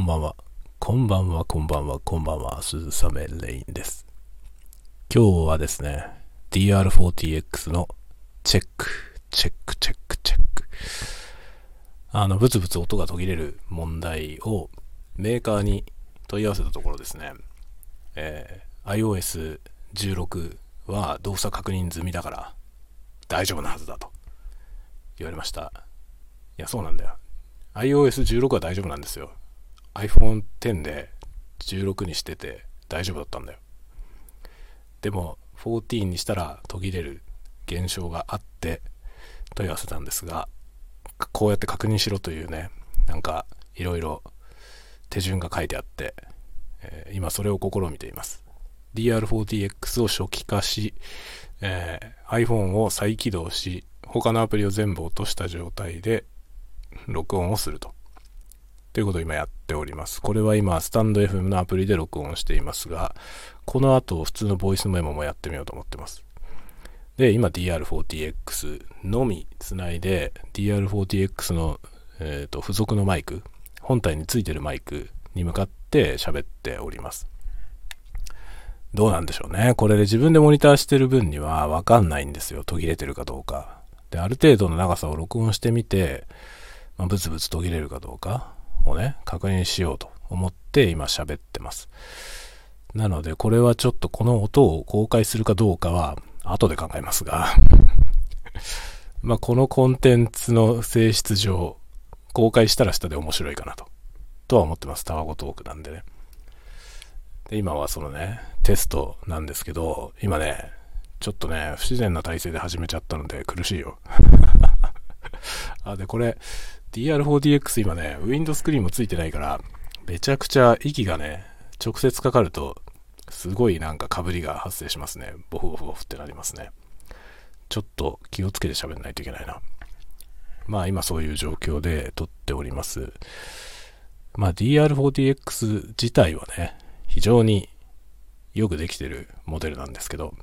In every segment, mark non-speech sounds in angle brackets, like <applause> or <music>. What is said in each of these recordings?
こんばんは。こんばんは、こんばんは、こんばんは、鈴雨レインです。今日はですね、DR40X のチェック、チェック、チェック、チェック。あの、ブツブツ音が途切れる問題をメーカーに問い合わせたところですね、えー iOS16 は動作確認済みだから大丈夫なはずだと言われました。いや、そうなんだよ。iOS16 は大丈夫なんですよ。iPhone X で16にしてて大丈夫だったんだよ。でも14にしたら途切れる現象があって問い合わせたんですが、こうやって確認しろというね、なんかいろいろ手順が書いてあって、えー今それを試みています。DR40X を初期化し、えー iPhone を再起動し、他のアプリを全部落とした状態で録音をすると。ということを今やっております。これは今、スタンド FM のアプリで録音していますが、この後、普通のボイスメモもやってみようと思ってます。で、今 DR40X のみつないで、DR40X の、えーと付属のマイク、本体についてるマイクに向かって喋っております。どうなんでしょうね。これで自分でモニターしてる分にはわかんないんですよ。途切れてるかどうか。で、ある程度の長さを録音してみて、まあ、ブツブツ途切れるかどうかをね、確認しようと思って今喋ってます。なので、これはちょっとこの音を公開するかどうかは後で考えますが、<laughs> まあこのコンテンツの性質上、公開したらしたで面白いかなと、とは思ってます。タワゴトークなんでね。で、今はそのね、テストなんですけど、今ね、ちょっとね、不自然な体勢で始めちゃったので苦しいよ。<laughs> あ、で、これ、DR4DX 今ね、ウィンドスクリーンもついてないから、めちゃくちゃ息がね、直接かかると、すごいなんか被りが発生しますね。ボフボフボフってなりますね。ちょっと気をつけて喋んないといけないな。まあ今そういう状況で撮っております。まあ DR40X 自体はね、非常によくできてるモデルなんですけど、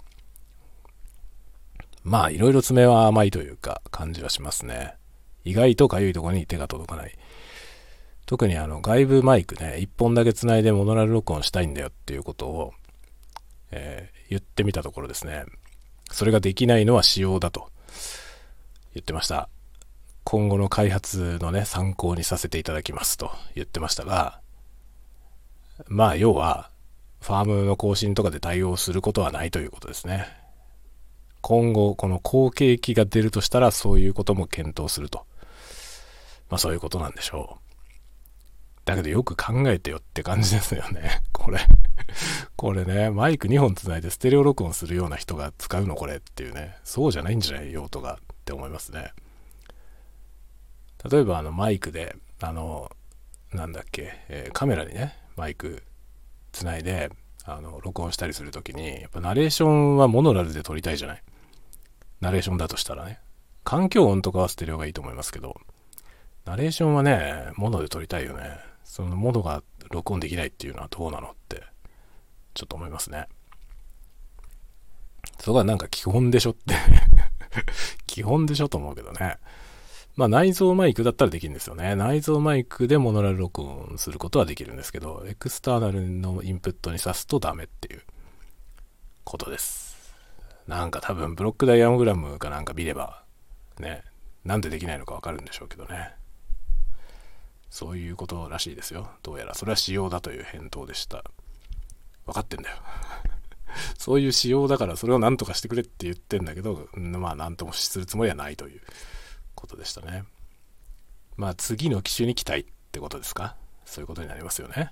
まあいろいろ爪は甘いというか感じはしますね。意外とかゆいところに手が届かない。特にあの外部マイクね、一本だけ繋いでモノラル録音したいんだよっていうことを、えー言ってみたところですね、それができないのは仕様だと言ってました。今後の開発のね、参考にさせていただきますと言ってましたが、まあ要は、ファームの更新とかで対応することはないということですね。今後、この後継機が出るとしたら、そういうことも検討すると。まあそういうことなんでしょう。だけどよく考えてよって感じですよね。<laughs> これ。<laughs> これね、マイク2本つないでステレオ録音するような人が使うのこれっていうね。そうじゃないんじゃない用途がって思いますね。例えばあのマイクで、あの、なんだっけ、えーカメラにね、マイクつないで、あの、録音したりするときに、やっぱナレーションはモノラルで撮りたいじゃない。ナレーションだとしたらね。環境音とかはステレオがいいと思いますけど、ナレーションはね、モノで撮りたいよね。そのモノが録音できないっていうのはどうなのって、ちょっと思いますね。そこはなんか基本でしょって <laughs> 基本でしょと思うけどね。まあ内蔵マイクだったらできるんですよね。内蔵マイクでモノラル録音することはできるんですけど、エクスターナルのインプットに挿すとダメっていうことです。なんか多分ブロックダイアモグラムかなんか見れば、ね、なんでできないのかわかるんでしょうけどね。そういうことらしいですよ。どうやら。それは仕様だという返答でした。分かってんだよ。<laughs> そういう仕様だからそれを何とかしてくれって言ってんだけど、まあ何ともするつもりはないということでしたね。まあ次の機種に期待ってことですか？そういうことになりますよね。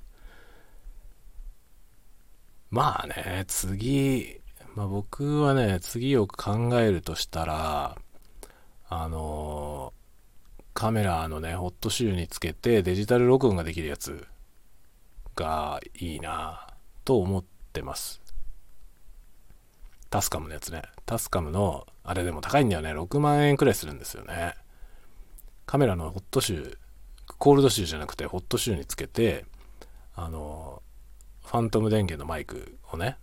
まあね、次、まあ僕はね、次を考えるとしたら、あのカメラのね、ホットシューにつけてデジタル録音ができるやつがいいなと思ってます。タスカムのやつね。タスカムの、あれでも高いんだよね。6万円くらいするんですよね。カメラのホットシュー、コールドシューじゃなくてホットシューにつけて、あの、ファントム電源のマイクをね、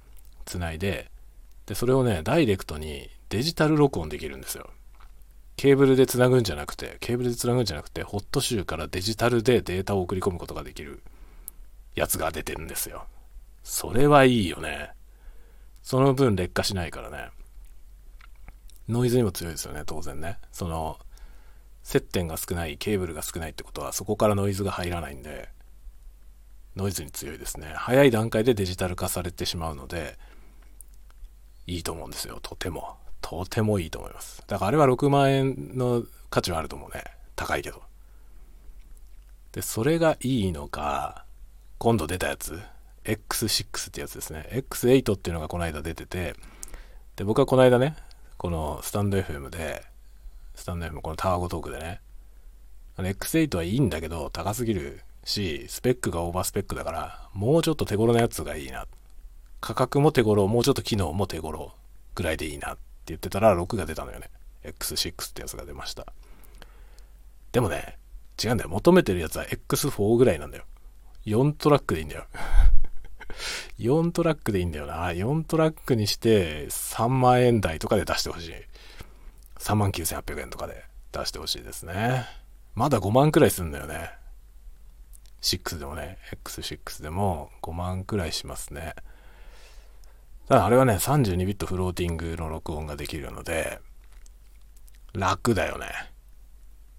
つないで、で、それをね、ダイレクトにデジタル録音できるんですよ。ケーブルでつなぐんじゃなくて、ケーブルでつなぐんじゃなくて、ホットシューからデジタルでデータを送り込むことができるやつが出てるんですよ。それはいいよね。その分劣化しないからね。ノイズにも強いですよね、当然ね。その、接点が少ない、ケーブルが少ないってことは、そこからノイズが入らないんで、ノイズに強いですね。早い段階でデジタル化されてしまうので、いいと思うんですよ、とても。とてもいいと思います。だからあれは6万円の価値はあると思うね。高いけど。で、それがいいのか、今度出たやつ、X6 ってやつですね。X8 っていうのがこの間出てて、で、僕はこの間ね、このスタンド FM で、スタンド FM このタワゴトークでね、あの X8 はいいんだけど高すぎるし、スペックがオーバースペックだから、もうちょっと手頃なやつがいいな。価格も手頃、もうちょっと機能も手頃ぐらいでいいなっって言ってたら6が出たのよね。X6 ってやつが出ました。でもね、違うんだよ。求めてるやつは X4 ぐらいなんだよ。4トラックでいいんだよ。<laughs> 4トラックでいいんだよな。4トラックにして3万円台とかで出してほしい。3万9800円とかで出してほしいですね。まだ5万くらいすんだよね。6でもね、X6 でも5万くらいしますね。ただあれはね、32ビットフローティングの録音ができるので、楽だよね。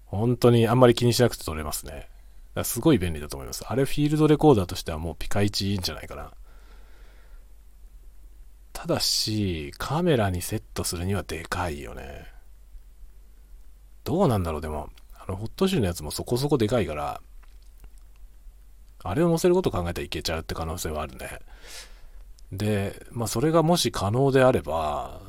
本当にあんまり気にしなくて撮れますね。だすごい便利だと思います。あれフィールドレコーダーとしてはもうピカイチいいんじゃないかな。ただし、カメラにセットするにはでかいよね。どうなんだろう、でも。あの、ホットシューのやつもそこそこでかいから、あれを載せること考えたらいけちゃうって可能性はあるね。で、まあそれがもし可能であれば、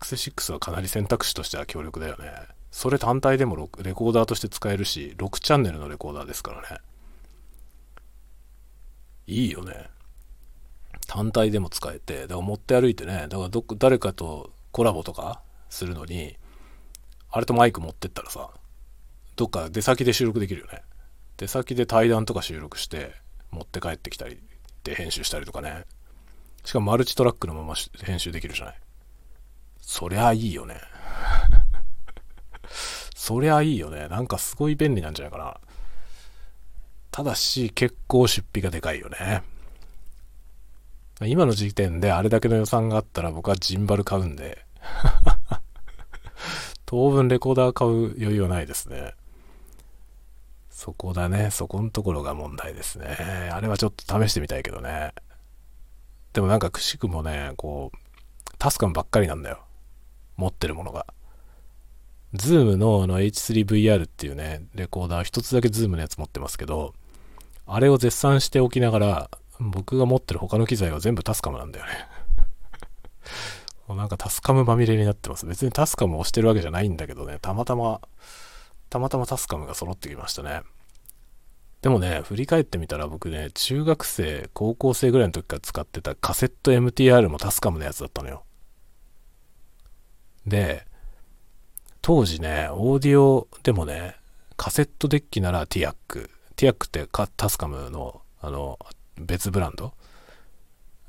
X6 はかなり選択肢としては強力だよね。それ単体でもレコーダーとして使えるし、6チャンネルのレコーダーですからね。いいよね。単体でも使えて、だから持って歩いてね、だからど誰かとコラボとかするのに、あれとマイク持ってったらさ、どっか出先で収録できるよね。出先で対談とか収録して持って帰ってきたりで編集したりとかね。しかもマルチトラックのまま編集できるじゃない。そりゃいいよね。<laughs> そりゃいいよね。なんかすごい便利なんじゃないかな。ただし、結構出費がでかいよね。今の時点であれだけの予算があったら僕はジンバル買うんで <laughs> 当分レコーダー買う余裕はないですね。そこだね。そこのところが問題ですね。あれはちょっと試してみたいけどね。でもなんかくしくもね、こう、タスカムばっかりなんだよ。持ってるものが。ズームのあの H3VR っていうね、レコーダー一つだけズームのやつ持ってますけど、あれを絶賛しておきながら、僕が持ってる他の機材は全部タスカムなんだよね。も <laughs> うなんかタスカムまみれになってます。別にタスカムを推してるわけじゃないんだけどね、たまたまたまたまタスカムが揃ってきましたね。でもね、振り返ってみたら僕ね、中学生、高校生ぐらいの時から使ってたカセット MTR もタスカムのやつだったのよ。で、当時ね、オーディオでもね、カセットデッキならティアック。ティアックってタスカムの、あの、別ブランド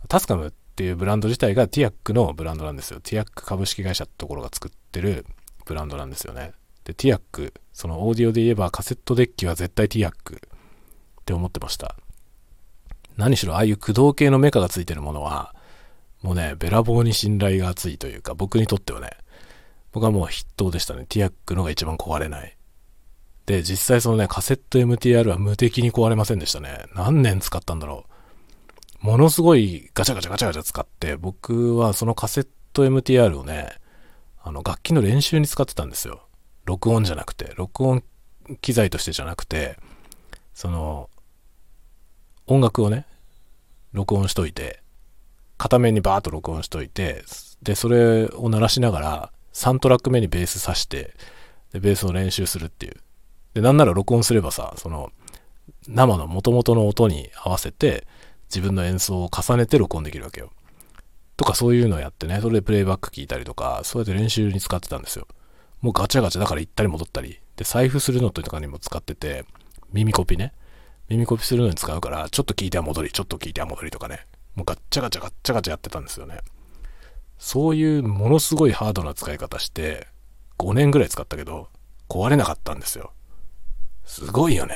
タスカムっていうブランド自体がティアックのブランドなんですよ。ティアック株式会社ってところが作ってるブランドなんですよね。で、ティアック、そのオーディオで言えばカセットデッキは絶対ティアックって思ってました。何しろああいう駆動系のメカがついてるものは、もうね、べらぼうに信頼が厚いというか、僕にとってはね、僕はもう筆頭でしたね。ティアックのが一番壊れない。で、実際そのね、カセット MTR は無敵に壊れませんでしたね。何年使ったんだろう。ものすごいガチャガチャガチャガチャ使って、僕はそのカセット MTR をね、あの、楽器の練習に使ってたんですよ。録音じゃなくて、録音機材としてじゃなくて、その、音楽をね、録音しといて、片面にバーッと録音しといて、で、それを鳴らしながら、3トラック目にベース挿して、で、ベースを練習するっていう。で、なんなら録音すればさ、その、生の元々の音に合わせて、自分の演奏を重ねて録音できるわけよ。とかそういうのをやってね、それでプレイバック聞いたりとか、そうやって練習に使ってたんですよ。もうガチャガチャだから行ったり戻ったり。で、財布するのとかにも使ってて、耳コピね。耳コピするのに使うから、ちょっと聞いては戻り、ちょっと聞いては戻りとかね。もうガッチャガチャガッチャガチャやってたんですよね。そういうものすごいハードな使い方して、5年ぐらい使ったけど、壊れなかったんですよ。すごいよね。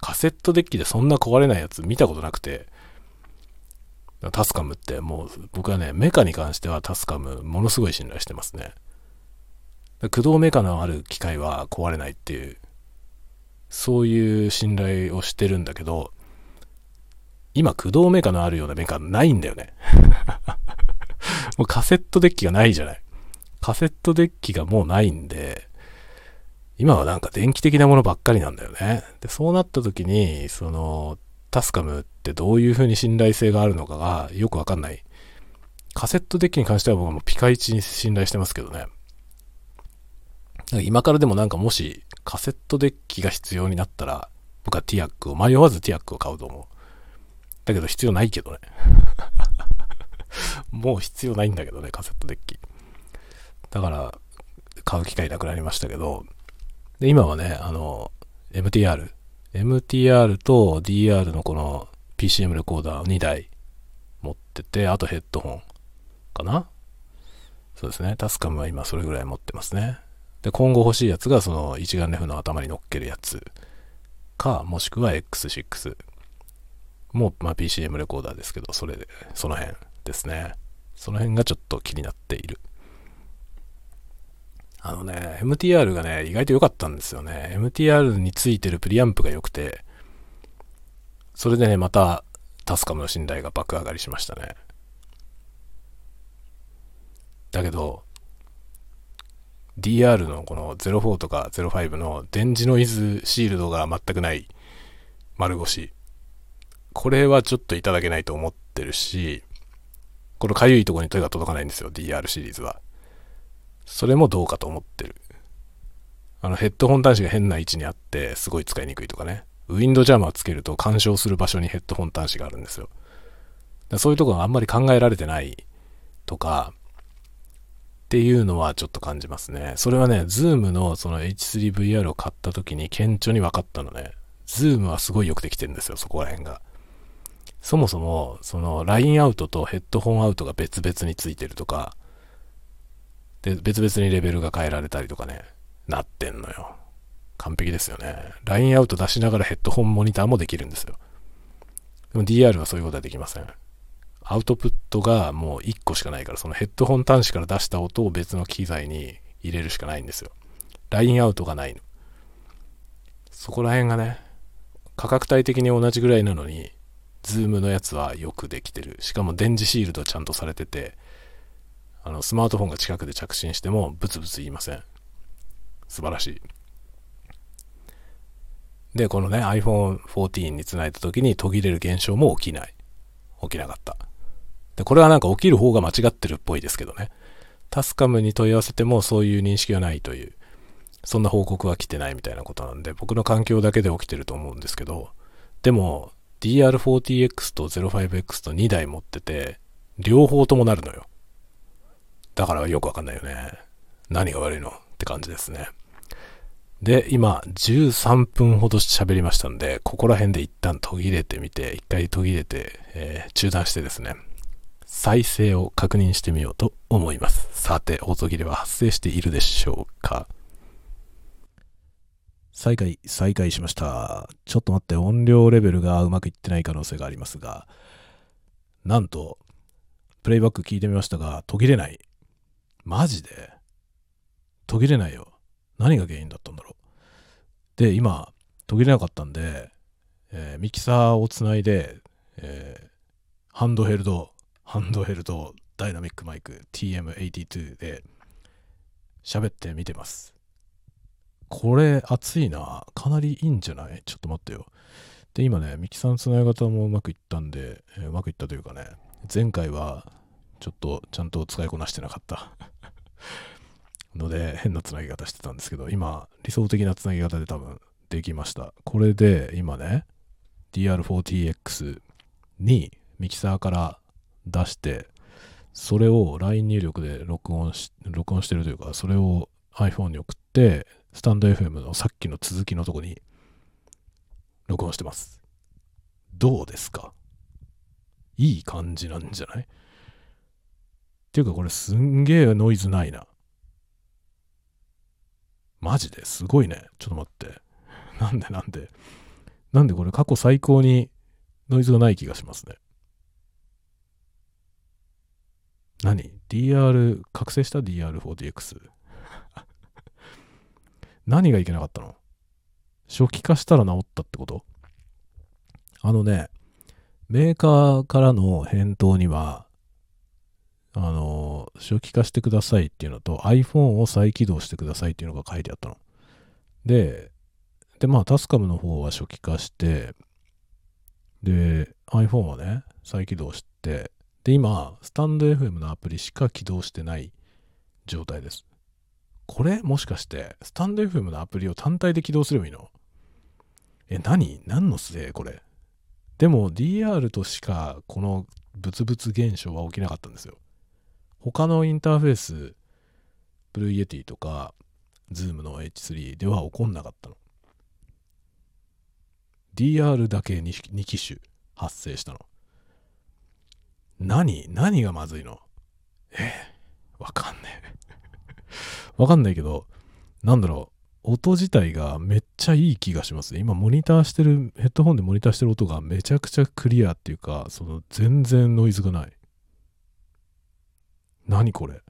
カセットデッキでそんな壊れないやつ見たことなくて、タスカムってもう僕はね、メカに関してはタスカムものすごい信頼してますね。駆動メカのある機械は壊れないっていう、そういう信頼をしてるんだけど、今駆動メーカーのあるようなメーカーないんだよね。<laughs> もうカセットデッキがないじゃない。カセットデッキがもうないんで、今はなんか電気的なものばっかりなんだよね。で、そうなった時に、その、タスカムってどういう風に信頼性があるのかがよくわかんない。カセットデッキに関しては僕はもうピカイチに信頼してますけどね。か今からでもなんかもしカセットデッキが必要になったら、僕はティアックを、迷わずティアックを買うと思う。だけど必要ないけどね。<laughs> もう必要ないんだけどね、カセットデッキ。だから、買う機会なくなりましたけど、で、今はね、あの、MTR、MTR と DR のこの PCM レコーダー2台持ってて、あとヘッドホンかなそうですね。タスカムは今それぐらい持ってますね。で、今後欲しいやつがその一眼レフの頭に乗っけるやつか、もしくは X6 もう、まあ PCM レコーダーですけど、それで、その辺ですね。その辺がちょっと気になっている。あのね、MTR がね、意外と良かったんですよね。MTR についてるプリアンプが良くて、それでね、またタスカムの信頼が爆上がりしましたね。だけど、DR のこの04とか05の電磁ノイズシールドが全くない丸腰。これはちょっといただけないと思ってるし、このかゆいとこに手が届かないんですよ、DR シリーズは。それもどうかと思ってる。あのヘッドホン端子が変な位置にあって、すごい使いにくいとかね。ウィンドジャマーつけると干渉する場所にヘッドホン端子があるんですよ。そういうとこがあんまり考えられてないとか、っていうのはちょっと感じますね。それはね、ズームのその H3VR を買った時に顕著に分かったのね。ズームはすごいよくできてるんですよ、そこら辺が。そもそも、そのラインアウトとヘッドホンアウトが別々についてるとか、で、別々にレベルが変えられたりとかね、なってんのよ。完璧ですよね。ラインアウト出しながらヘッドホンモニターもできるんですよ。でも DR はそういうことはできません。アウトプットがもう1個しかないから、そのヘッドホン端子から出した音を別の機材に入れるしかないんですよ。ラインアウトがないの。そこら辺がね、価格帯的に同じぐらいなのに、ズームのやつはよくできてる。しかも電磁シールドちゃんとされてて、あの、スマートフォンが近くで着信してもブツブツ言いません。素晴らしい。で、このね、iPhone 14につないだ時に途切れる現象も起きない。起きなかった。で、これはなんか起きる方が間違ってるっぽいですけどね。タスカムに問い合わせてもそういう認識はないという、そんな報告は来てないみたいなことなんで、僕の環境だけで起きてると思うんですけど、でも、DR40X と 05X と2台持ってて、両方ともなるのよ。だからよくわかんないよね。何が悪いのって感じですね。で、今、13分ほど喋りましたんで、ここら辺で一旦途切れてみて、一回途切れて、えー、中断してですね、再生を確認してみようと思います。さて、音切れは発生しているでしょうか再開、再開しました。ちょっと待って、音量レベルがうまくいってない可能性がありますが、なんと、プレイバック聞いてみましたが、途切れない。マジで？途切れないよ。何が原因だったんだろう。で、今、途切れなかったんで、えー、ミキサーをつないで、えー、ハンドヘルド、ハンドヘルドダイナミックマイク TM82 で喋ってみてます。これ熱いな。かなりいいんじゃない？ちょっと待ってよ。で、今ね、ミキサーのつなぎ方もうまくいったんで、えー、うまくいったというかね、前回はちょっとちゃんと使いこなしてなかった <laughs> ので変なつなぎ方してたんですけど今理想的なつなぎ方で多分できましたこれで今ね DR40X にミキサーから出してそれを LINE 入力で録音し録音してるというかそれを iPhone に送ってスタンド FM のさっきの続きのとこに録音してますどうですか？いい感じなんじゃない？っていうかこれすんげえノイズないな。マジで？すごいね。ちょっと待って。なんでなんで？なんでこれ過去最高にノイズがない気がしますね。何 ?DR、覚醒した？DR4DX。何がいけなかったの？初期化したら治ったってこと？あのね、メーカーからの返答には、あの、初期化してくださいっていうのと iPhone を再起動してくださいっていうのが書いてあったの。で、で、まあ、タスカムの方は初期化して、で、iPhone はね、再起動して、で、今、スタンド FM のアプリしか起動してない状態です。これもしかして、 stand.fm のアプリを単体で起動すればいいの？え、何？何のせい？これ。でも DR としかこのブツブツ現象は起きなかったんですよ。他のインターフェース、 Blue Yeti とか、ズームの H3 では起こんなかったの。DR だけ 2, 2機種発生したの。何何がまずいの？えわかんねえ。<laughs> わかんないけど、なんだろう。音自体がめっちゃいい気がします。今モニターしてる、ヘッドホンでモニターしてる音がめちゃくちゃクリアっていうか、その全然ノイズがない。何これ？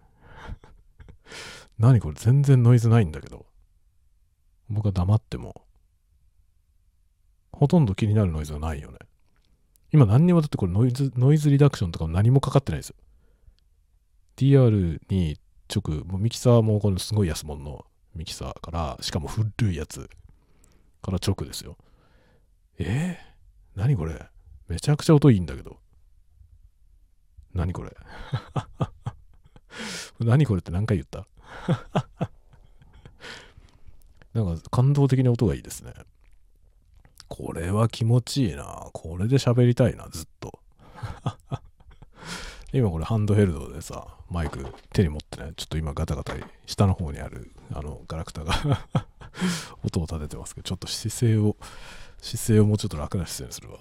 <laughs> 何これ？全然ノイズないんだけど。僕は黙っても、ほとんど気になるノイズがないよね。今何にもだってこれノイズ、ノイズリダクションとかも何もかかってないですよ。DR に直、もうミキサーもこのすごい安物のミキサーから、しかも古いやつから直ですよ。えー、何これ？めちゃくちゃ音いいんだけど。何これ？<laughs> 何これって何回言った？<laughs> なんか感動的に音がいいですね。これは気持ちいいな。これで喋りたいな、ずっと。<laughs> 今これハンドヘルドでさ、マイク手に持ってね、ちょっと今ガタガタ下の方にあるあのガラクタが <laughs> 音を立ててますけど、ちょっと姿勢を、姿勢をもうちょっと楽な姿勢にするわ。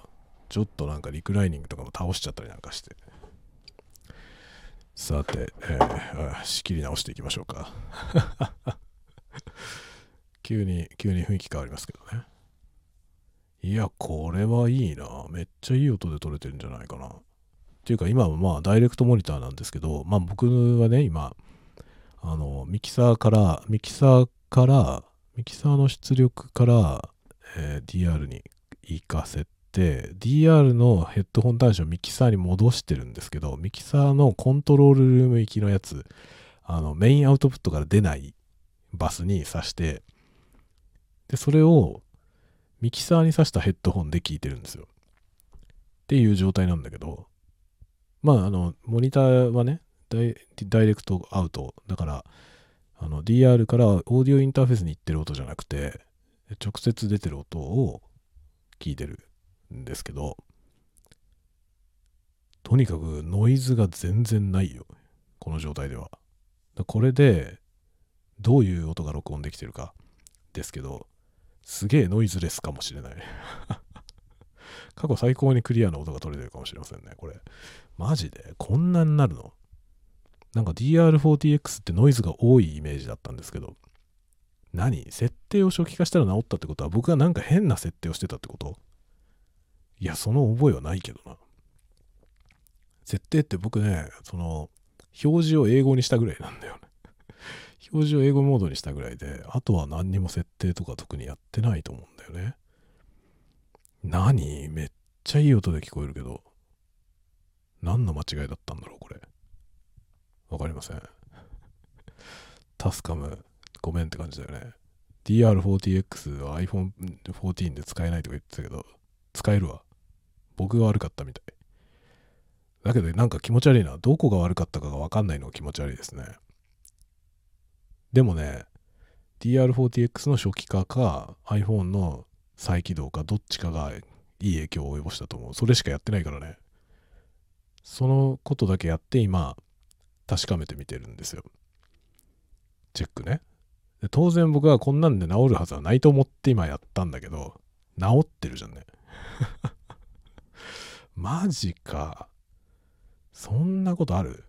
ちょっとなんかリクライニングとかも倒しちゃったりなんかして。さて、えー、仕切り直していきましょうか。<laughs> 急に、急に雰囲気変わりますけどね。いや、これはいいな。めっちゃいい音で撮れてるんじゃないかな。っていうか、今はまあ、ダイレクトモニターなんですけど、まあ僕はね、今、あの、ミキサーから、ミキサーから、ミキサーの出力から、えー、DR に行かせて、DR のヘッドホン端子をミキサーに戻してるんですけど、ミキサーのコントロールルーム行きのやつ、あの、メインアウトプットから出ないバスに挿して、で、それをミキサーに挿したヘッドホンで聞いてるんですよ。っていう状態なんだけど、まあ、あの、モニターはね、ダイレクトアウト。だから、あの、DR からオーディオインターフェースに行ってる音じゃなくて、直接出てる音を聞いてるんですけど、とにかくノイズが全然ないよ。この状態では。これで、どういう音が録音できてるかですけど、すげえノイズレスかもしれない。<laughs> 過去最高にクリアな音が取れてるかもしれませんね、これ。マジで？こんなになるの？なんか DR40X ってノイズが多いイメージだったんですけど、何？設定を初期化したら治ったってことは僕がなんか変な設定をしてたってこと？いや、その覚えはないけどな。設定って僕ね、その、表示を英語にしたぐらいなんだよ。表示を英語モードにしたぐらいで、あとは何にも設定とか特にやってないと思うんだよね。何めっちゃいい音で聞こえるけど、何の間違いだったんだろう、これ。わかりません。タスカム、ごめんって感じだよね。DR40X は iPhone14 で使えないとか言ってたけど、使えるわ。僕が悪かったみたい。だけどなんか気持ち悪いな。どこが悪かったかがわかんないのが気持ち悪いですね。でもね、DR40X の初期化か iPhone の再起動かどっちかがいい影響を及ぼしたと思う。それしかやってないからね。そのことだけやって今確かめてみてるんですよ。チェックね。当然僕はこんなんで治るはずはないと思って今やったんだけど、治ってるじゃんね。<laughs> マジか。そんなことある？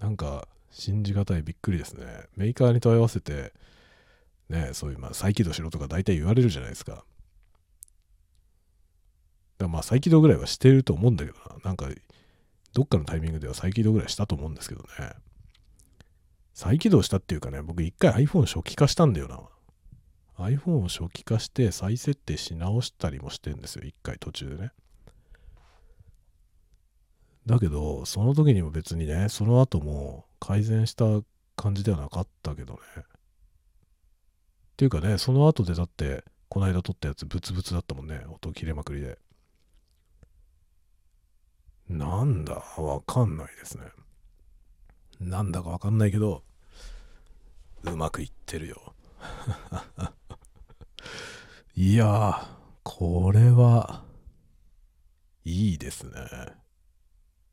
なんか、信じがたいびっくりですね。メーカーに問い合わせて、ね、そういう、まあ、再起動しろとか大体言われるじゃないですか。らまあ再起動ぐらいはしてると思うんだけどな。なんか、どっかのタイミングでは再起動ぐらいしたと思うんですけどね。再起動したっていうかね、僕一回 iPhone 初期化したんだよな。iPhone を初期化して再設定し直したりもしてんですよ。一回途中でね。だけど、その時にも別にね、その後も改善した感じではなかったけどね。っていうかね、その後でだって、この間撮ったやつブツブツだったもんね。音切れまくりで。なんだわかんないですね。なんだかわかんないけど、うまくいってるよ。<laughs> いや、これは、いいですね。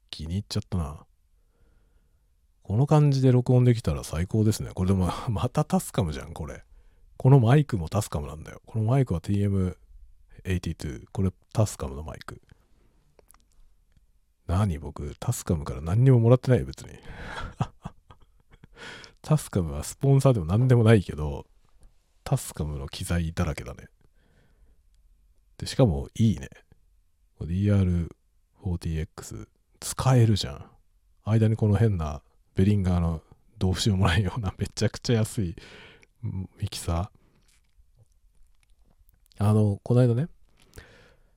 気に入っちゃったな。この感じで録音できたら最高ですね。これでも、<laughs> またタスカムじゃん、これ。このマイクもタスカムなんだよ。このマイクは TM82。これタスカムのマイク。何？僕、タスカムから何にももらってないよ、別に。<laughs> タスカムはスポンサーでも何でもないけど、タスカムの機材だらけだね。で、しかもいいね。DR40X 使えるじゃん。間にこの変なベリンガーのどうしようもないようなめちゃくちゃ安いミキサー。あの、この間ね、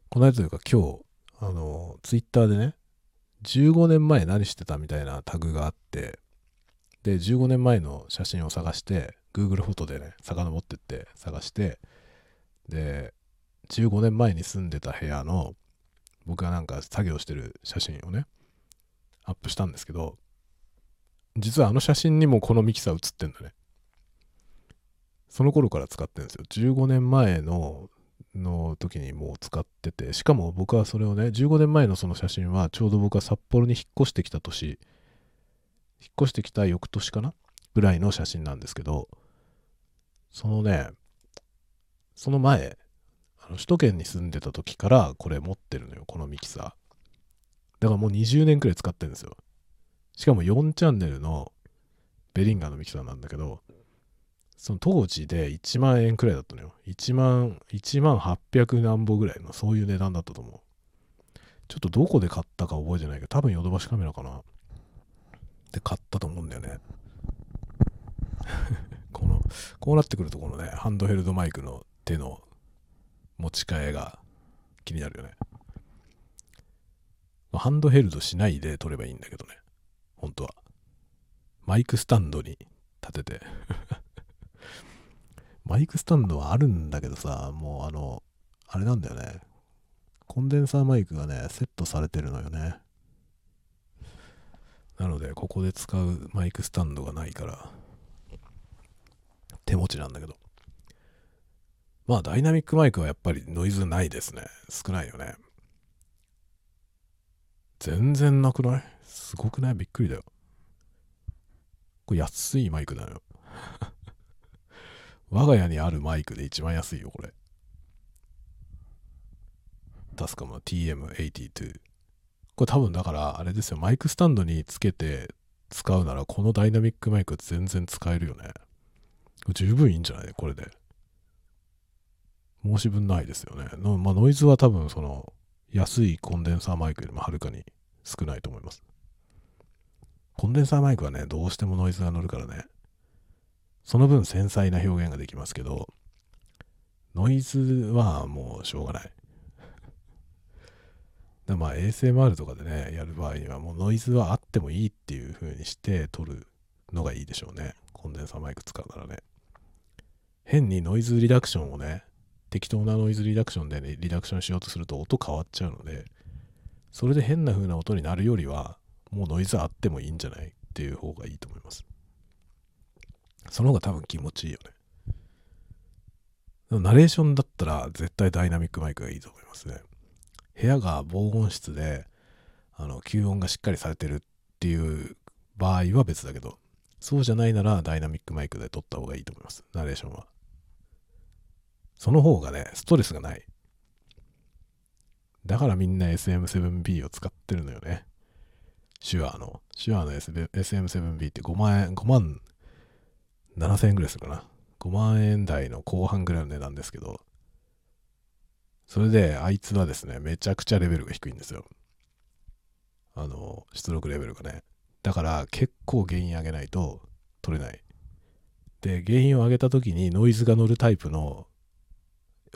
この間というか今日、あの、ツイッターでね、15年前何してたみたいなタグがあって、で、15年前の写真を探して、Google フォトでね、遡ってって探して、で、15年前に住んでた部屋の、僕がなんか作業してる写真をね、アップしたんですけど、実はあの写真にもこのミキサー写ってんだね。その頃から使ってるんですよ。15年前のの時にもう使ってて、しかも僕はそれをね、15年前のその写真はちょうど僕は札幌に引っ越してきた年、引っ越してきた翌年かな？ぐらいの写真なんですけど、そのね、その前、あの首都圏に住んでた時からこれ持ってるのよ、このミキサー。だからもう20年くらい使ってるんですよ。しかも4チャンネルのベリンガーのミキサーなんだけど、その当時で1万円くらいだったのよ。1万、1万800何本ぐらいのそういう値段だったと思う。ちょっとどこで買ったか覚えてないけど、多分ヨドバシカメラかな。で買ったと思うんだよね。<laughs> この、こうなってくるとこのね、ハンドヘルドマイクの手の持ち替えが気になるよね。ハンドヘルドしないで撮ればいいんだけどね。本当は。マイクスタンドに立てて <laughs> マイクスタンドはあるんだけどさ、もうあの、あれなんだよね。コンデンサーマイクがね、セットされてるのよね。なので、ここで使うマイクスタンドがないから、手持ちなんだけど。まあ、ダイナミックマイクはやっぱりノイズないですね。少ないよね。全然なくない？すごくない？びっくりだよ。これ安いマイクだよ。<laughs> 我が家にあるマイクで一番安いよ、これ。タスカムの TM82。これ多分だから、あれですよ、マイクスタンドにつけて使うなら、このダイナミックマイク全然使えるよね。十分いいんじゃない？これで。申し分ないですよね。のまあ、ノイズは多分その安いコンデンサーマイクよりもはるかに少ないと思います。コンデンサーマイクはね、どうしてもノイズが乗るからね。その分繊細な表現ができますけど、ノイズはもうしょうがない。<laughs> でまあ ASMR とかでね、やる場合にはもうノイズはあってもいいっていう風にして撮るのがいいでしょうね。コンデンサーマイク使うならね。変にノイズリダクションをね、適当なノイズリダクションでね、リダクションしようとすると音変わっちゃうので、それで変な風な音になるよりは、もうノイズあってもいいんじゃないっていう方がいいと思います。その方が多分気持ちいいよね。ナレーションだったら絶対ダイナミックマイクがいいと思いますね。部屋が防音室で、あの、吸音がしっかりされてるっていう場合は別だけど、そうじゃないならダイナミックマイクで撮った方がいいと思います。ナレーションは。その方がね、ストレスがない。だからみんな SM7B を使ってるのよね。手話の。手話の SM7B って5万円、5万7000円ぐらいするかな。5万円台の後半ぐらいの値段ですけど、それで、あいつはですね、めちゃくちゃレベルが低いんですよ。あの、出力レベルがね。だから結構原因上げないと取れない。で、原因を上げた時にノイズが乗るタイプの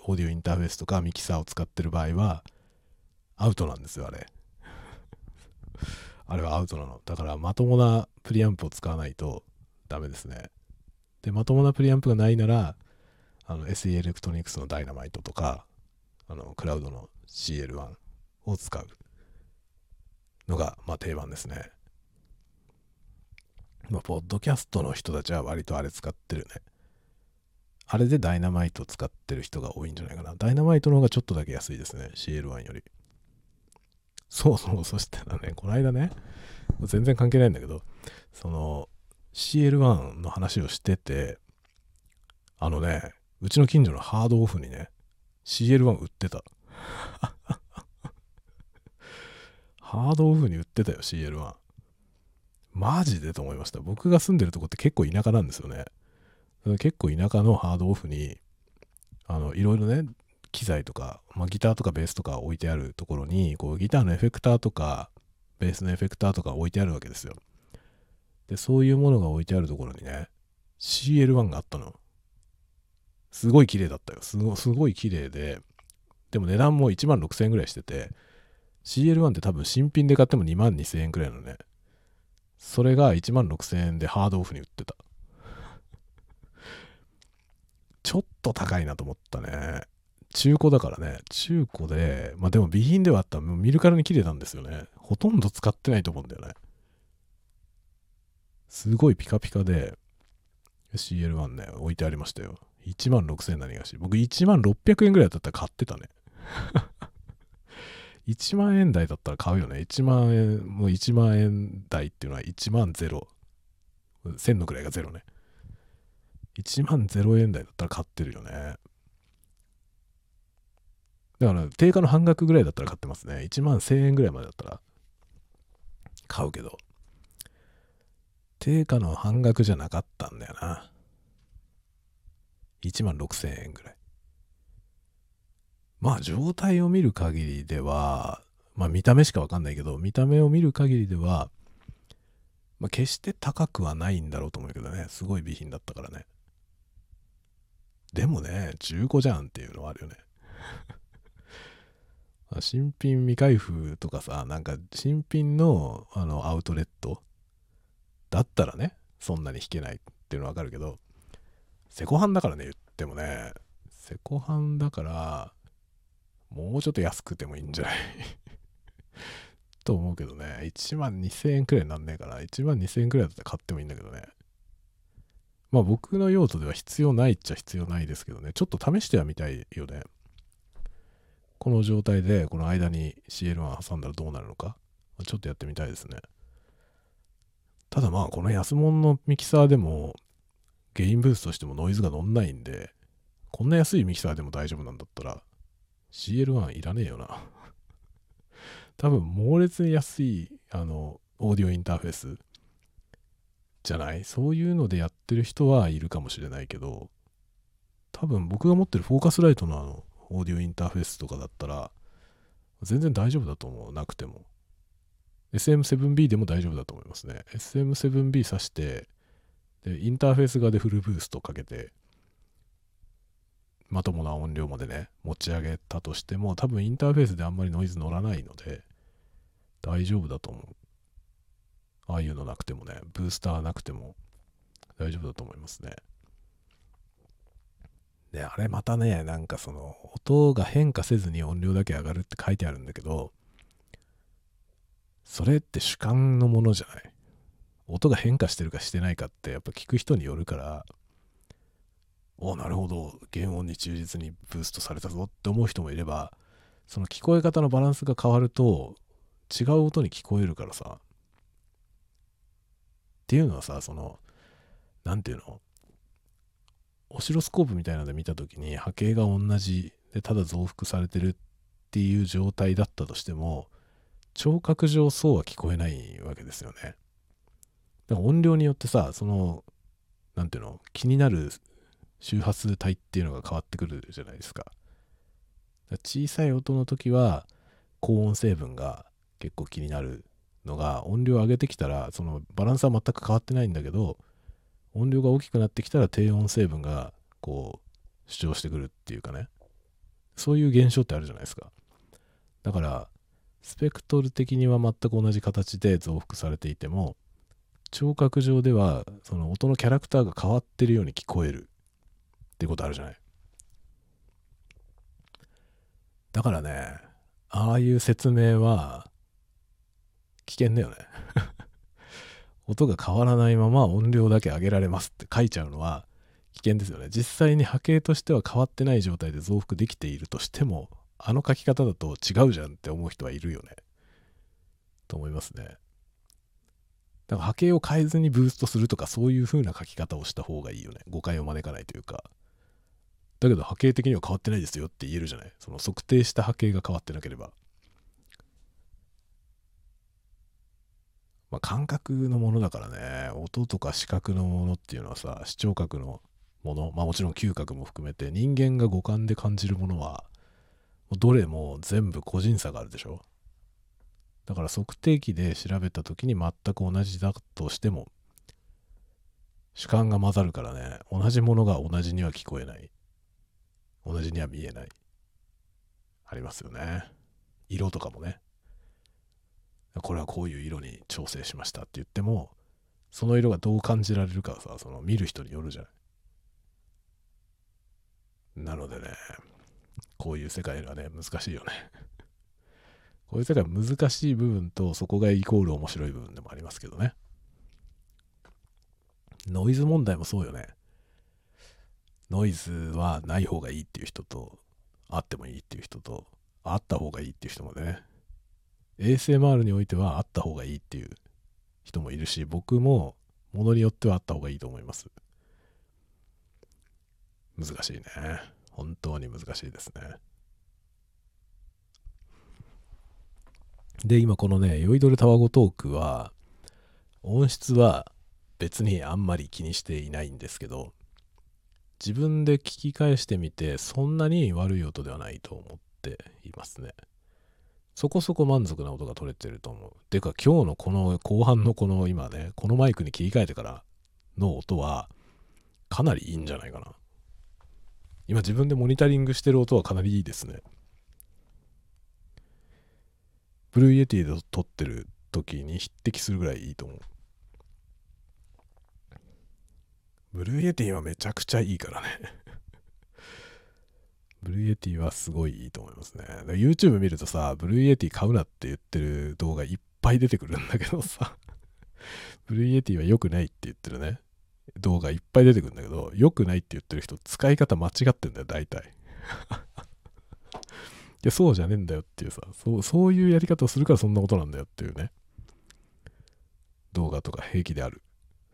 オーディオインターフェースとかミキサーを使ってる場合はアウトなんですよ、あれ。<laughs> あれはアウトなの。だからまともなプリアンプを使わないとダメですね。で、まともなプリアンプがないなら、あの SE エレクトロニクスのダイナマイトとか、あのクラウドの CL1 を使うのが、まあ、定番ですね。まあ、ポッドキャストの人たちは割とあれ使ってるね。あれでダイナマイト使ってる人が多いんじゃないかな。ダイナマイトの方がちょっとだけ安いですね。CL1 より。そうそう、そしたらね、この間ね、全然関係ないんだけど、その CL1 の話をしてて、あのね、うちの近所のハードオフにね、CL1 売ってた。ハードオフに売ってたよ、CL1。マジでと思いました。僕が住んでるとこって結構田舎なんですよね。結構田舎のハードオフに、あの、いろいろね、機材とか、まあ、ギターとかベースとか置いてあるところに、こう、ギターのエフェクターとか、ベースのエフェクターとか置いてあるわけですよ。で、そういうものが置いてあるところにね、CL1 があったの。すごい綺麗だったよ。すごすごい綺麗で、でも値段も1万6000円ぐらいしてて、CL1 って多分新品で買っても2万2000円くらいのね。それが1万6000円でハードオフに売ってた。ちょっと高いなと思ったね。中古だからね。中古で、まあでも備品ではあったら見るからに綺麗なんですよね。ほとんど使ってないと思うんだよね。すごいピカピカで、CL1 ね、置いてありましたよ。1万6000円何がし。僕1万600円ぐらいだったら買ってたね。<laughs> 1万円台だったら買うよね。1万円、もう1万円台っていうのは1万0。1000のくらいが0ね。1万0円台だったら買ってるよね。だから定価の半額ぐらいだったら買ってますね。1万1000円ぐらいまでだったら買うけど。定価の半額じゃなかったんだよな。1万6000円ぐらい。まあ状態を見る限りでは、まあ見た目しかわかんないけど、見た目を見る限りでは、まあ決して高くはないんだろうと思うけどね、すごい備品だったからね。でもね、中古じゃんっていうのはあるよね。新品未開封とかさ、なんか新品のあのアウトレットだったらね、そんなに引けないっていうのはわかるけど、セコハンだからね、言ってもね、セコハンだから、もうちょっと安くてもいいんじゃない？と思うけどね、1万2000円くらいになんねえから、1万2000円くらいだったら買ってもいいんだけどね。まあ僕の用途では必要ないっちゃ必要ないですけどね、ちょっと試してはみたいよね。この状態で、この間に CL1 挟んだらどうなるのか、ちょっとやってみたいですね。ただまあ、この安物のミキサーでも、ゲインブースとしてもノイズが乗んないんで、こんな安いミキサーでも大丈夫なんだったら、CL1 いらねえよな多分猛烈に安いあのオーディオインターフェースじゃない？そういうのでやってる人はいるかもしれないけど多分僕が持ってるフォーカスライトのあのオーディオインターフェースとかだったら全然大丈夫だと思う。なくても。SM7B でも大丈夫だと思いますね。SM7B 挿してでインターフェース側でフルブーストかけてまともな音量までね、持ち上げたとしても、多分インターフェースであんまりノイズ乗らないので、大丈夫だと思う。ああいうのなくてもね、ブースターなくても大丈夫だと思いますね。で、あれまたね、なんかその、音が変化せずに音量だけ上がるって書いてあるんだけど、それって主観のものじゃない？音が変化してるかしてないかってやっぱ聞く人によるからおなるほど原音に忠実にブーストされたぞって思う人もいればその聞こえ方のバランスが変わると違う音に聞こえるからさっていうのはさその何ていうの？オシロスコープみたいなので見た時に波形が同じでただ増幅されてるっていう状態だったとしても聴覚上そうは聞こえないわけですよね。だから音量によってさその何ていうの？気になる周波数帯っていうのが変わってくるじゃないですか。小さい音の時は高音成分が結構気になるのが音量上げてきたらそのバランスは全く変わってないんだけど音量が大きくなってきたら低音成分がこう主張してくるっていうかね。そういう現象ってあるじゃないですか。だからスペクトル的には全く同じ形で増幅されていても聴覚上ではその音のキャラクターが変わってるように聞こえる。っていうことあるじゃない。だからねああいう説明は危険だよね。<laughs> 音が変わらないまま音量だけ上げられますって書いちゃうのは危険ですよね。実際に波形としては変わってない状態で増幅できているとしてもあの書き方だと違うじゃんって思う人はいるよね。と思いますね。だから波形を変えずにブーストするとかそういう風な書き方をした方がいいよね。誤解を招かないというか。だけど波形的には変わってないですよって言えるじゃない。その測定した波形が変わってなければ。まあ、感覚のものだからね。音とか視覚のものっていうのはさ視聴覚のもの。まあもちろん嗅覚も含めて人間が五感で感じるものはどれも全部個人差があるでしょ。だから測定器で調べた時に全く同じだとしても主観が混ざるからね。同じものが同じには聞こえない。同じには見えない。ありますよね。色とかもね。これはこういう色に調整しましたって言ってもその色がどう感じられるかさその見る人によるじゃない。なのでねこういう世界がね難しいよね。<laughs> こういう世界は難しい部分とそこがイコール面白い部分でもありますけどね。ノイズ問題もそうよね。ノイズはない方がいいっていう人とあってもいいっていう人とあった方がいいっていう人もね ASMR においてはあった方がいいっていう人もいるし、僕もものによってはあった方がいいと思います。難しいね。本当に難しいですね。で、今このね、酔いどれタワゴトークは、音質は別にあんまり気にしていないんですけど、自分で聞き返してみて、そんなに悪い音ではないと思っていますね。そこそこ満足な音が取れてると思う。てか今日のこの後半のこの今ね、このマイクに切り替えてからの音はかなりいいんじゃないかな。今自分でモニタリングしてる音はかなりいいですね。 Blue Yeti で録ってる時に匹敵するぐらいいいと思う。 Blue Yeti はめちゃくちゃいいからねBlue Yeti はすごいいいと思いますね。YouTube 見るとさ、 Blue Yeti 買うなって言ってる動画いっぱい出てくるんだけどさ、<laughs> Blue Yeti は良くないって言ってるね、動画いっぱい出てくるんだけど、良くないって言ってる人、使い方間違ってんだよ、大体。<laughs> いや、そうじゃねえんだよっていうさ、そうそういうやり方をするからそんなことなんだよっていうね、動画とか平気である。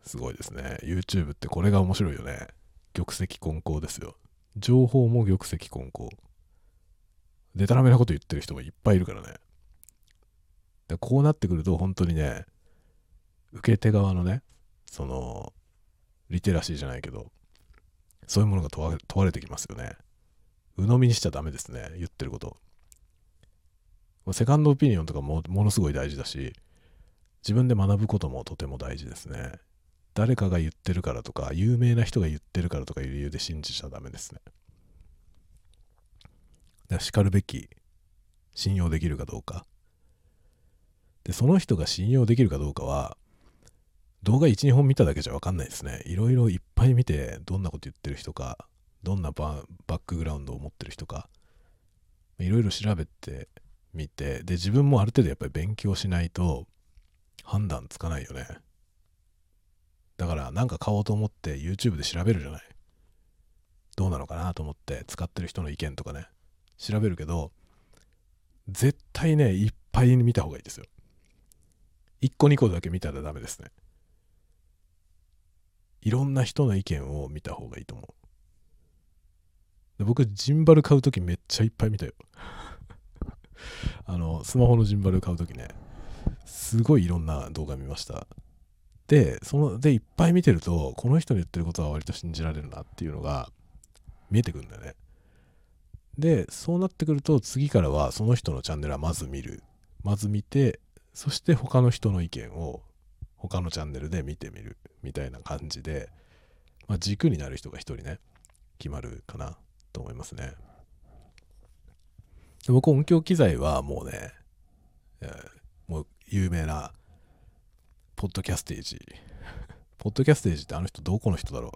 すごいですね。YouTube ってこれが面白いよね。玉石混交ですよ。情報も玉石混交。でたらめなこと言ってる人もいっぱいいるからね。でこうなってくると本当にね、受け手側のね、その、リテラシーじゃないけど、そういうものが問われてきますよね。鵜呑みにしちゃダメですね、言ってること。セカンドオピニオンとかもものすごい大事だし、自分で学ぶこともとても大事ですね。誰かが言ってるからとか、有名な人が言ってるからとかいう理由で信じちゃダメですね。だから叱るべき、信用できるかどうか。で、その人が信用できるかどうかは、動画1、2本見ただけじゃわかんないですね。いろいろいっぱい見て、どんなこと言ってる人か、どんなバックグラウンドを持ってる人か、いろいろ調べてみて、で、自分もある程度やっぱり勉強しないと判断つかないよね。だからなんか買おうと思って YouTube で調べるじゃない。どうなのかなと思って使ってる人の意見とかね、調べるけど、絶対ね、いっぱい見た方がいいですよ。1個2個だけ見たらダメですね。いろんな人の意見を見た方がいいと思う。で僕、ジンバル買うときめっちゃいっぱい見たよ。<laughs> あの、スマホのジンバル買うときね、すごいいろんな動画見ました。で、その、で、いっぱい見てると、この人の言ってることは割と信じられるなっていうのが見えてくるんだよね。で、そうなってくると次からはその人のチャンネルはまず見る。まず見て、そして他の人の意見を他のチャンネルで見てみるみたいな感じで、まあ、軸になる人が一人ね、決まるかなと思いますね。僕音響機材はもうね、えー、もう有名なポッドキャステージ。ポッドキャステージってあの人どこの人だろう？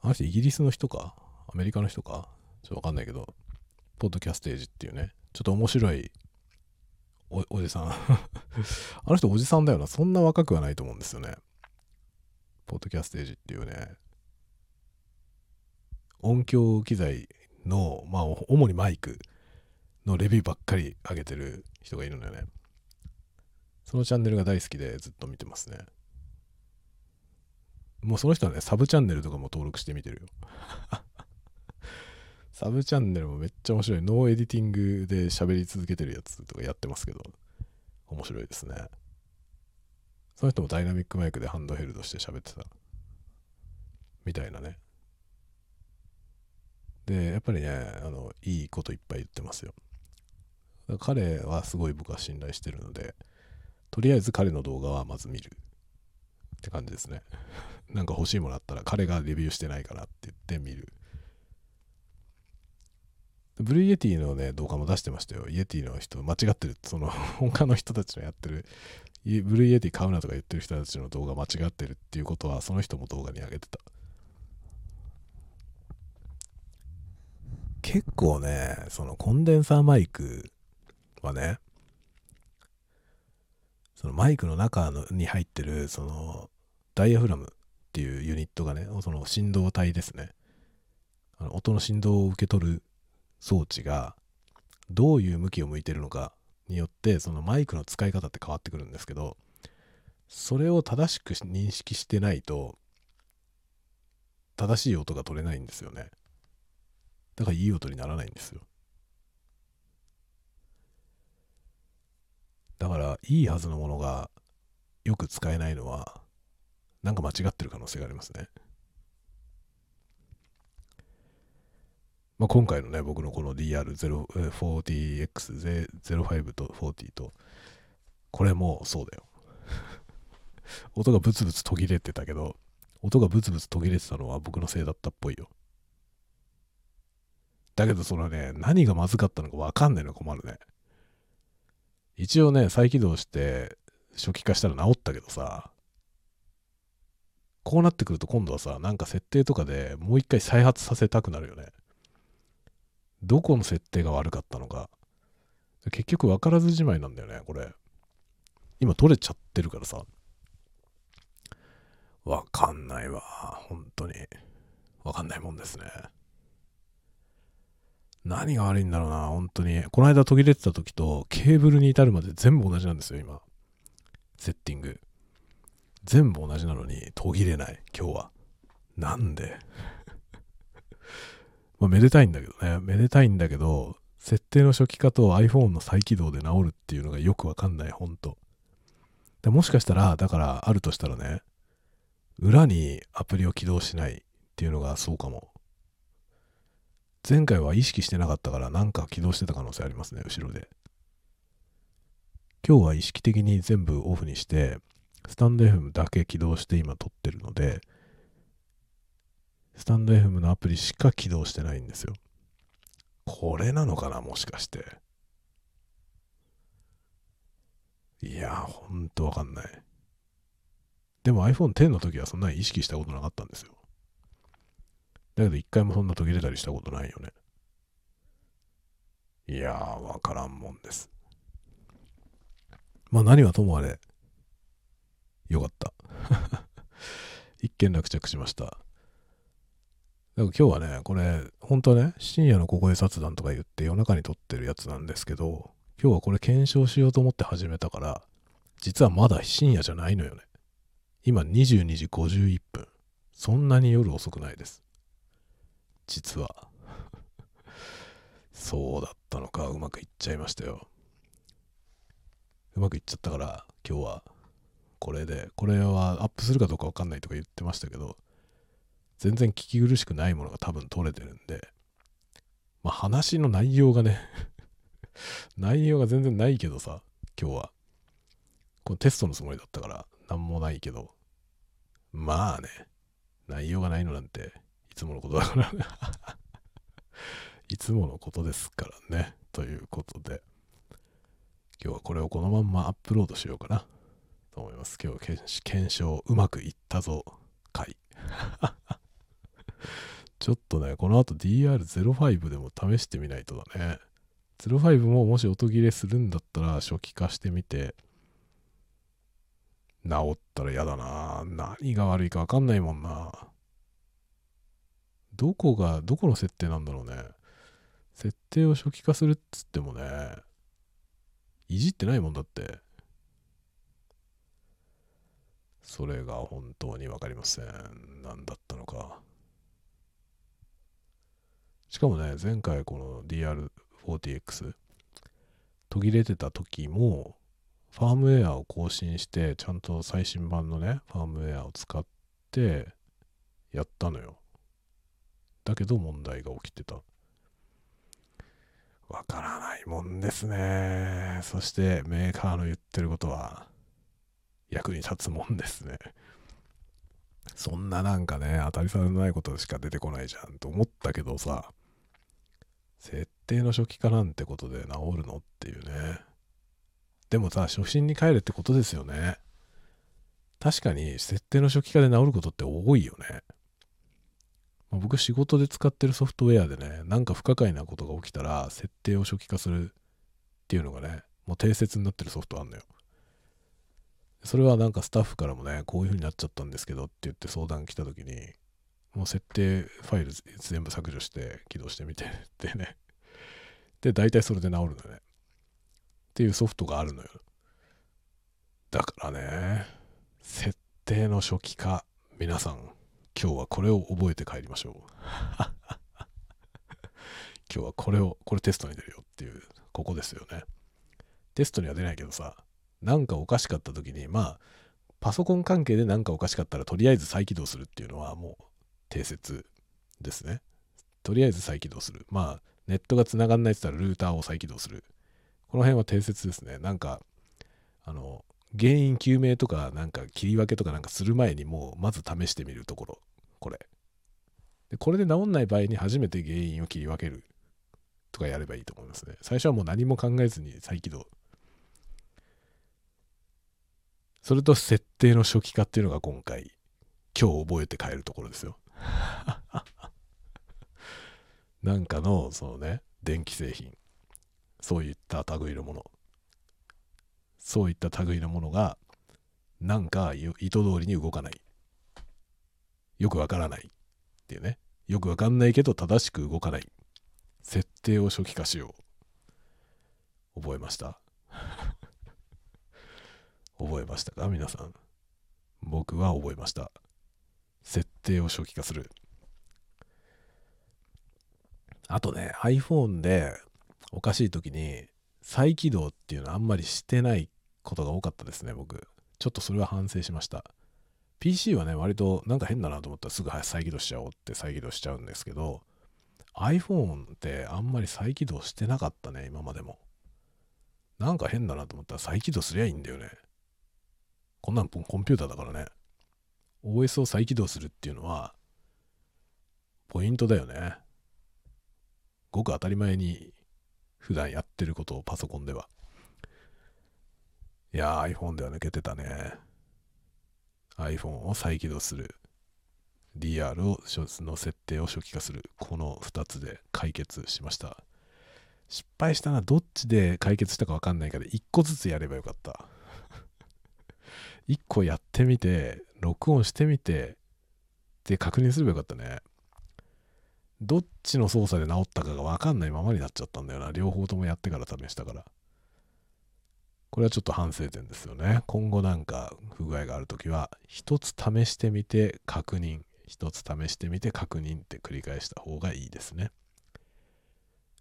あの人イギリスの人か？アメリカの人か？ちょっとわかんないけど、ポッドキャステージっていうね、ちょっと面白いおおじさん <laughs> あの人おじさんだよな。そんな若くはないと思うんですよね。Podcastage っていうね、音響機材の、まあ、主にマイクのレビューばっかり上げてる人がいるのよね。そのチャンネルが大好きでずっと見てますね。もうその人はね、サブチャンネルとかも登録して見てるよ。<laughs> サブチャンネルもめっちゃ面白い。 no editing で喋り続けてるやつとかやってますけど、面白いですね。その人もダイナミックマイクでハンドヘルドして喋ってた。みたいなね。で、やっぱりね、あの、いいこといっぱい言ってますよ。彼はすごい僕は信頼してるので、とりあえず彼の動画はまず見るって感じですね。<laughs> なんか欲しいものあったら彼がレビューしてないかなって言って見る。Blue Yeti のね、動画も出してましたよ。 Yeti の人、間違ってる。その、<laughs> 他の人たちのやってる、 Blue Yeti 買うなとか言ってる人たちの動画間違ってるっていうことは、その人も動画に上げてた。結構ね、そのコンデンサーマイクはね、そのマイクの中のに入ってる、その、ダイヤフラムっていうユニットがね、その振動体ですね。あの音の振動を受け取る装置がどういう向きを向いてるのかによってそのマイクの使い方って変わってくるんですけどそれを正しく認識してないと正しい音が取れないんですよねだからいい音にならないんですよだからいいはずのものがよく使えないのはなんか間違ってる可能性がありますねまあ、今回のね、僕のこの DR40X05 と40と、これもそうだよ。<laughs> 音がブツブツ途切れてたけど、音がブツブツ途切れてたのは僕のせいだったっぽいよ。だけどそのね、何がまずかったのかわかんないの困るね。一応ね、再起動して初期化したら治ったけどさ、こうなってくると今度はさ、なんか設定とかでもう一回再発させたくなるよね。どこの設定が悪かったのか。結局分からずじまいなんだよね、これ。今取れちゃってるからさ。わかんないわ。本当に。わかんないもんですね。何が悪いんだろうな、本当に。この間途切れてた時とケーブルに至るまで全部同じなんですよ、今。セッティング。全部同じなのに途切れない、今日は。なんで？<laughs> まあ、めでたいんだけどね。めでたいんだけど、設定の初期化と iPhone の再起動で治るっていうのがよくわかんない、ほんと。でもしかしたら、だからあるとしたらね、裏にアプリを起動しないっていうのがそうかも。前回は意識してなかったからなんか起動してた可能性ありますね、後ろで。今日は意識的に全部オフにして、スタンド FM だけ起動して今撮ってるので、スタンド FM のアプリしか起動してないんですよ。これなのかなもしかして。いやほんとわかんない。でも iPhone X の時はそんなに意識したことなかったんですよ。だけど一回もそんな途切れたりしたことないよね。いやー、わからんもんです。まあ何はともあれ、よかった。<laughs> 一件落着しました。だから今日はね、これ、本当はね、深夜のここで雑談とか言って夜中に撮ってるやつなんですけど、今日はこれ検証しようと思って始めたから、実はまだ深夜じゃないのよね。今22時51分。そんなに夜遅くないです。実は。<laughs> そうだったのか、うまくいっちゃいましたよ。うまくいっちゃったから、今日はこれで、これはアップするかどうかわかんないとか言ってましたけど、全然聞き苦しくないものが多分取れてるんで、まあ話の内容がね <laughs> 内容が全然ないけどさ、今日は。このテストのつもりだったから、なんもないけど。まあね、内容がないのなんて、つものことだから <laughs> いつものことですからね。ということで、今日はこれをこのまんまアップロードしようかな。と思います。今日検証うまくいったぞ回。<laughs> ちょっとね、この後 DR05 でも試してみないとだね。05ももし音切れするんだったら初期化してみて、治ったら嫌だな何が悪いかわかんないもんなどこが、どこの設定なんだろうね。設定を初期化するっつってもね、いじってないもんだって。それが本当にわかりません。何だったのか。しかもね、前回この DR40X 途切れてた時も、ファームウェアを更新して、ちゃんと最新版のね、ファームウェアを使ってやったのよ。だけど問題が起きてた。わからないもんですね。そしてメーカーの言ってることは役に立つもんですね。そんななんかね、当たり障りのないことしか出てこないじゃんと思ったけどさ、設定の初期化なんてことで治るの？っていうね。でもさ、初心に帰るってことですよね。確かに設定の初期化で治ることって多いよね。まあ、僕仕事で使ってるソフトウェアでね、なんか不可解なことが起きたら設定を初期化するっていうのがね、もう定説になってるソフトあんのよ。それはなんかスタッフからもね、こういう風になっちゃったんですけどって言って相談来た時に、もう設定ファイル全部削除して起動してみてってね。で、大体それで治るのよね。っていうソフトがあるのよ。だからね、設定の初期化、皆さん、今日はこれを覚えて帰りましょう。<laughs> 今日はこれを、これテストに出るよっていう、ここですよね。テストには出ないけどさ、なんかおかしかった時に、まあ、パソコン関係で何かおかしかったらとりあえず再起動するっていうのはもう定説ですね。とりあえず再起動する。まあ、ネットが繋がんないって言ったらルーターを再起動する。この辺は定説ですね。なんか、あの、原因究明とか、なんか切り分けとかなんかする前にもう、まず試してみるところ。これ。で、これで治んない場合に初めて原因を切り分けるとかやればいいと思いますね。最初はもう何も考えずに再起動。それと設定の初期化っていうのが今回、今日覚えて帰るところですよ。<laughs> なんかの、そのね、電気製品。そういった類のもの。そういった類のものが、なんか意図通りに動かない。よくわからないっていうね。よくわかんないけど正しく動かない。設定を初期化しよう。覚えました？<laughs> 覚えましたか？皆さん。僕は覚えました。設定を初期化する。あとね、iPhone でおかしい時に再起動っていうのはあんまりしてないことが多かったですね、僕。ちょっとそれは反省しました。PC はね、割となんか変だなと思ったらすぐ再起動しちゃおうって再起動しちゃうんですけど、iPhone ってあんまり再起動してなかったね、今までも。なんか変だなと思ったら再起動すりゃいいんだよね。こんなんコンピューターだからね。OS を再起動するっていうのは、ポイントだよね。ごく当たり前に普段やってることをパソコンでは。いやー iPhone では抜けてたね。iPhone を再起動する。DR をの設定を初期化する。この2つで解決しました。失敗したな。どっちで解決したかわかんないから1個ずつやればよかった。1個やってみて、録音してみて、で確認すればよかったね。どっちの操作で治ったかがわかんないままになっちゃったんだよな。両方ともやってから試したから。これはちょっと反省点ですよね。今後なんか不具合があるときは、一つ試してみて確認。一つ試してみて確認って繰り返した方がいいですね。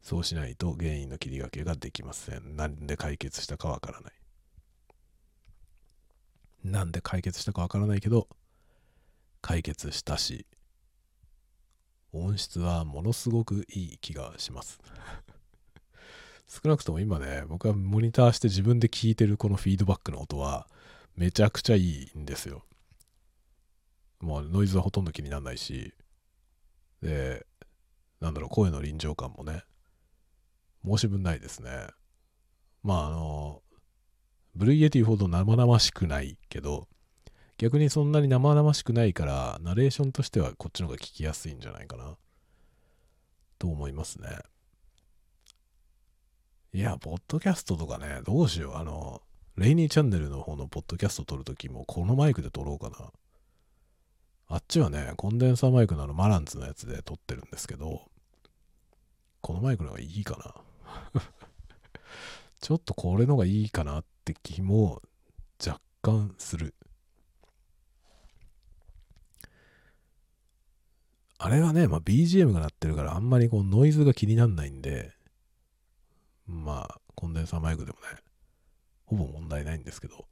そうしないと原因の切り分けができません。なんで解決したかわからない。なんで解決したかわからないけど、解決したし、音質はものすごくいい気がします。少なくとも今ね、僕はモニターして自分で聞いてるこのフィードバックの音はめちゃくちゃいいんですよ。もうノイズはほとんど気にならないし、で、なんだろう、声の臨場感もね、申し分ないですね。まああの、 Blue Yeti ほど生々しくないけど、逆にそんなに生々しくないから、ナレーションとしてはこっちの方が聞きやすいんじゃないかな。と思いますね。いや、ポッドキャストとかね、どうしよう。あの、レイニーチャンネルの方のポッドキャスト撮るときも、このマイクで撮ろうかな。あっちはね、コンデンサーマイクのあのマランツのやつで撮ってるんですけど、このマイクの方がいいかな。<laughs> ちょっとこれの方がいいかなって気も若干する。あれはね、まあ、BGM が鳴ってるからあんまりこうノイズが気にならないんで、まあ、コンデンサーマイクでもね、ほぼ問題ないんですけど、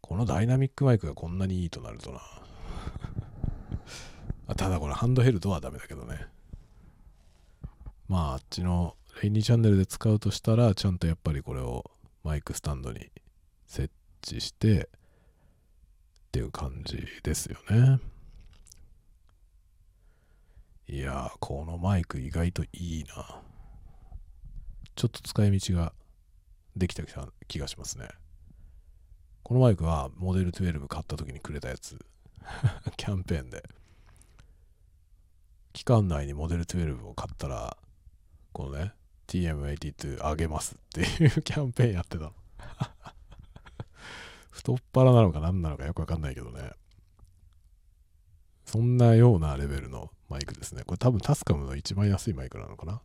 このダイナミックマイクがこんなにいいとなるとな。<laughs> ただこれハンドヘルドはダメだけどね。まあ、あっちのレイニーチャンネルで使うとしたら、ちゃんとやっぱりこれをマイクスタンドに設置してっていう感じですよね。いやー、このマイク意外といいな。ちょっと使い道ができた気がしますね。このマイクはモデル12買った時にくれたやつ。<laughs> キャンペーンで。期間内にモデル12を買ったら、このね、TM82 あげますっていう <laughs> キャンペーンやってたの。<laughs> 太っ腹なのか何なのかよくわかんないけどね。そんなようなレベルのマイクですね。これ多分タスカムの一番安いマイクなのかな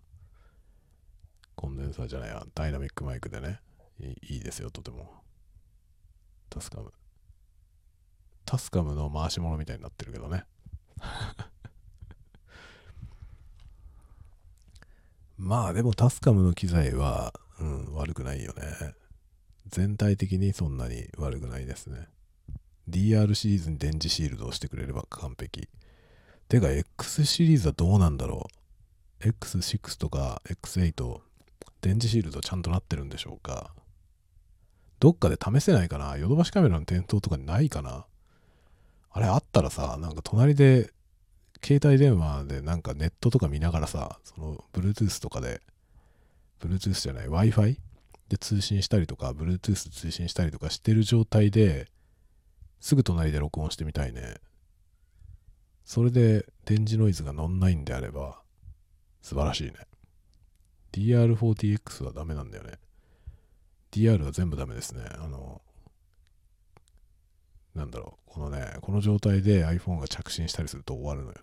コンデンサーじゃないや、ダイナミックマイクでね。いいいですよ、とても。タスカム。タスカムの回し物みたいになってるけどね。<laughs> まあでもタスカムの機材は、うん、悪くないよね。全体的にそんなに悪くないですね。DR シリーズに電磁シールドをしてくれれば完璧。てか X シリーズはどうなんだろう ?X6 とか X8、電磁シールドちゃんとなってるんでしょうか？どっかで試せないかな？ヨドバシカメラの店頭とかにないかな？あれあったらさ、なんか隣で携帯電話でなんかネットとか見ながらさ、その Bluetooth とかで、Bluetooth じゃない Wi-Fi で通信したりとか、Bluetooth で通信したりとかしてる状態で、すぐ隣で録音してみたいね。それで電磁ノイズが乗んないんであれば、素晴らしいね。DR40X はダメなんだよね。DR は全部ダメですね。あの、なんだろう、このね、この状態で iPhone が着信したりすると終わるのよね。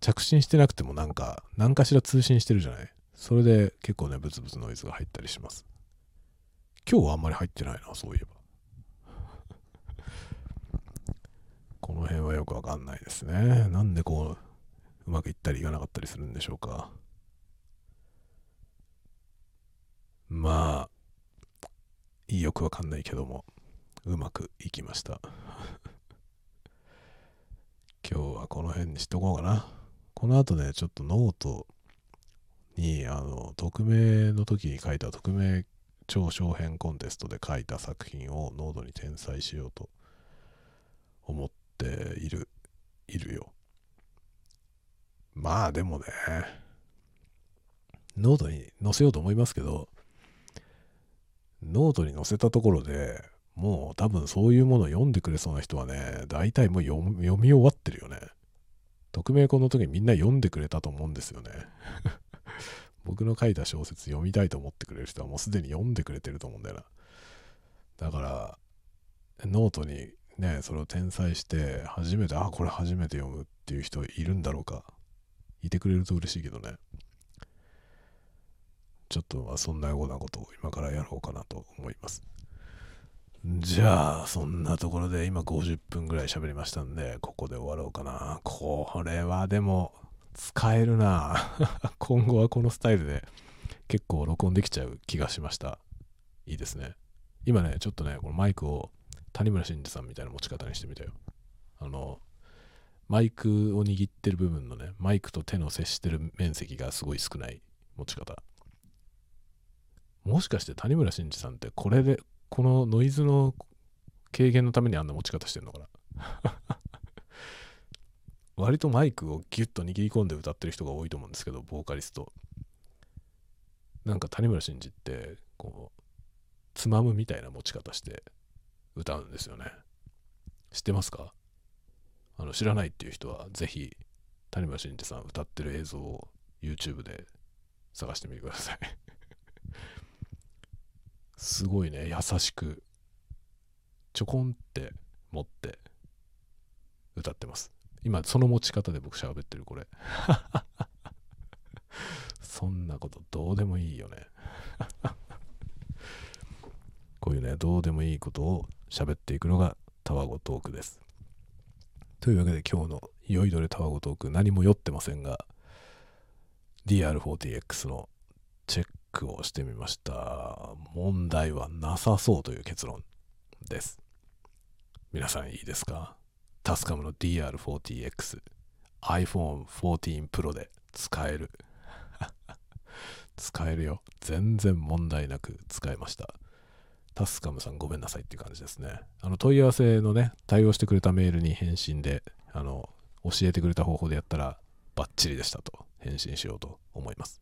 着信してなくてもなんか、何かしら通信してるじゃないそれで結構ね、ブツブツノイズが入ったりします。今日はあんまり入ってないな、そういえば。<laughs> この辺はよくわかんないですね。なんでこう、うまくいったりいかなかったりするんでしょうか。まあ、よくわかんないけども、うまくいきました。<laughs> 今日はこの辺にしとこうかな。この後ね、ちょっとノートに、あの、匿名の時に書いた匿名超小編コンテストで書いた作品をノートに転載しようと思っている、いるよ。まあでもね、ノートに載せようと思いますけど、ノートに載せたところでもう多分そういうものを読んでくれそうな人はね、大体もう読読み終わってるよね。匿名婚の時にみんな読んでくれたと思うんですよね。<laughs> 僕の書いた小説読みたいと思ってくれる人はもうすでに読んでくれてると思うんだよな。だから、ノートにね、それを転載して、初めて、あ、これ初めて読むっていう人いるんだろうか。いてくれると嬉しいけどね。ちょっとそんなようなことを今からやろうかなと思います。じゃあ、そんなところで今50分ぐらい喋りましたんで、ここで終わろうかな。これはでも、使えるな <laughs> 今後はこのスタイルで結構録音できちゃう気がしました。いいですね。今ね、ちょっとね、このマイクを谷村新司さんみたいな持ち方にしてみたよ。あの、マイクを握ってる部分のね、マイクと手の接してる面積がすごい少ない持ち方。もしかして谷村新司さんってこれで、このノイズの軽減のためにあんな持ち方してんのかな？<laughs> 割とマイクをギュッと握り込んで歌ってる人が多いと思うんですけど、ボーカリスト。なんか谷村新司って、こう、つまむみたいな持ち方して歌うんですよね。知ってますか？あの知らないっていう人はぜひ谷村新司さん歌ってる映像を YouTube で探してみてくださいすごいね。優しく。ちょこんって持って。歌ってます。今その持ち方で僕喋ってるこれ。<laughs> そんなことどうでもいいよね。<laughs> こういうねどうでもいいことを喋っていくのがタワゴトークです。というわけで今日の酔いどれタワゴトーク何も酔ってませんが DR40X のチェックをしてみました。問題はなさそうという結論です。皆さんいいですか？タスカムの DR40X iPhone 14 Pro で使える。<laughs> 使えるよ。全然問題なく使えました。タスカムさんごめんなさいっていう感じですね。あの問い合わせのね、対応してくれたメールに返信で、あの、教えてくれた方法でやったらバッチリでしたと返信しようと思います。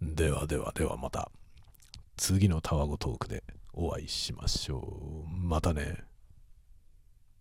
ではではではまた次のタワゴトークでお会いしましょう。またね。